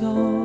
多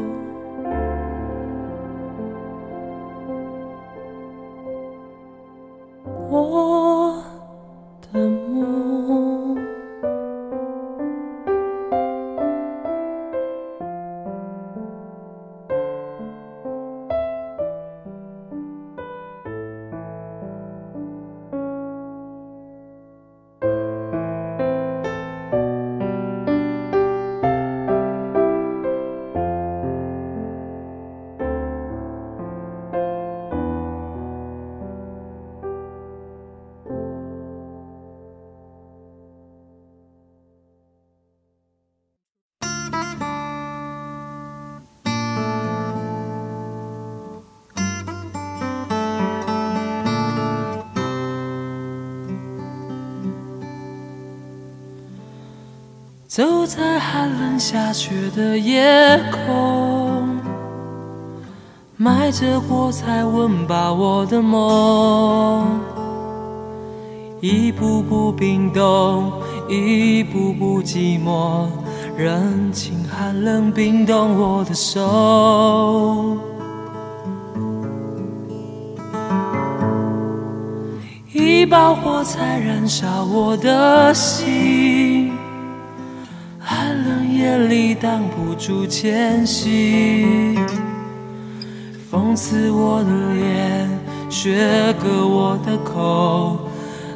走在寒冷下雪的夜空，埋着火柴温饱我的梦，一步步冰冻，一步步寂寞，任情寒冷冰冻我的手，一把火柴燃烧我的心。夜里挡不住前行，风刺我的脸，雪割我的口，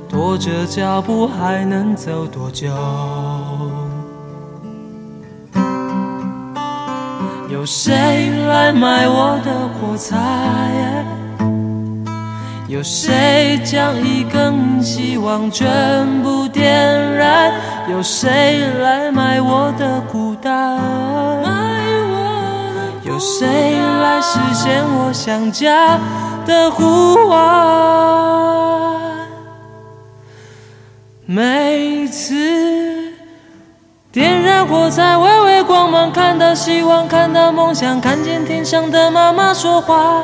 拖着脚步还能走多久？有谁来买我的火柴？有谁将一根希望全部点燃？有谁来买我的孤单？有谁来实现我想家的呼唤？每次点燃火柴，微微光芒，看到希望，看到梦想，看见天上的妈妈说话。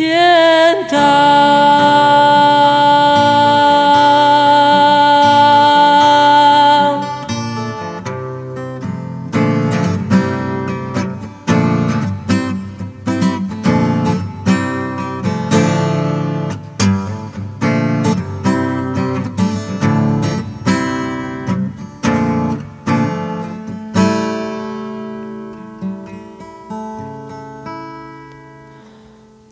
天堂。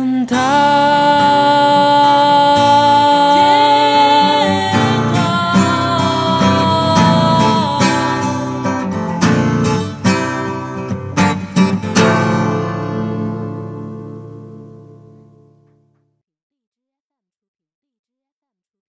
等待。